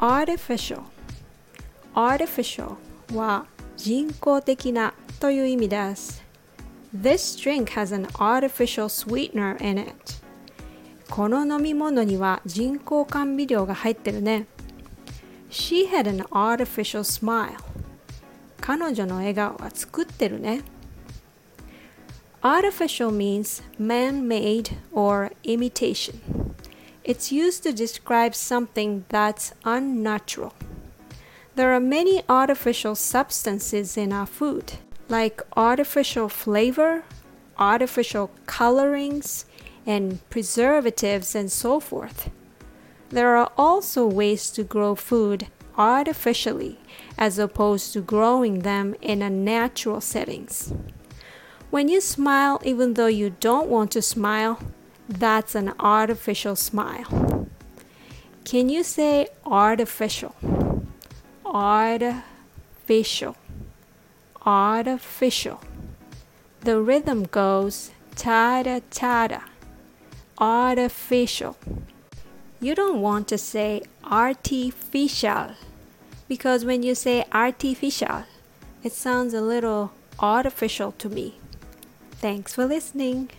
artificial artificial は人工的なという意味です This drink has an artificial sweetener in it この飲み物には人工甘味料が入ってるね She had an artificial smile 彼女の笑顔は作ってるね Artificial means man-made or imitation It's used to describe something that's unnatural There are many artificial substances in our food, like artificial flavor, artificial colorings, and preservatives, and so forth. There are also ways to grow food artificially as opposed to growing them in a natural settings. When you smile even though you don't want to smile, that's an artificial smile. Can you say artificial? artificial. Artificial. The rhythm goes ta da ta artificial. You don't want to say artificial because when you say artificial it sounds a little artificial to me. Thanks for listening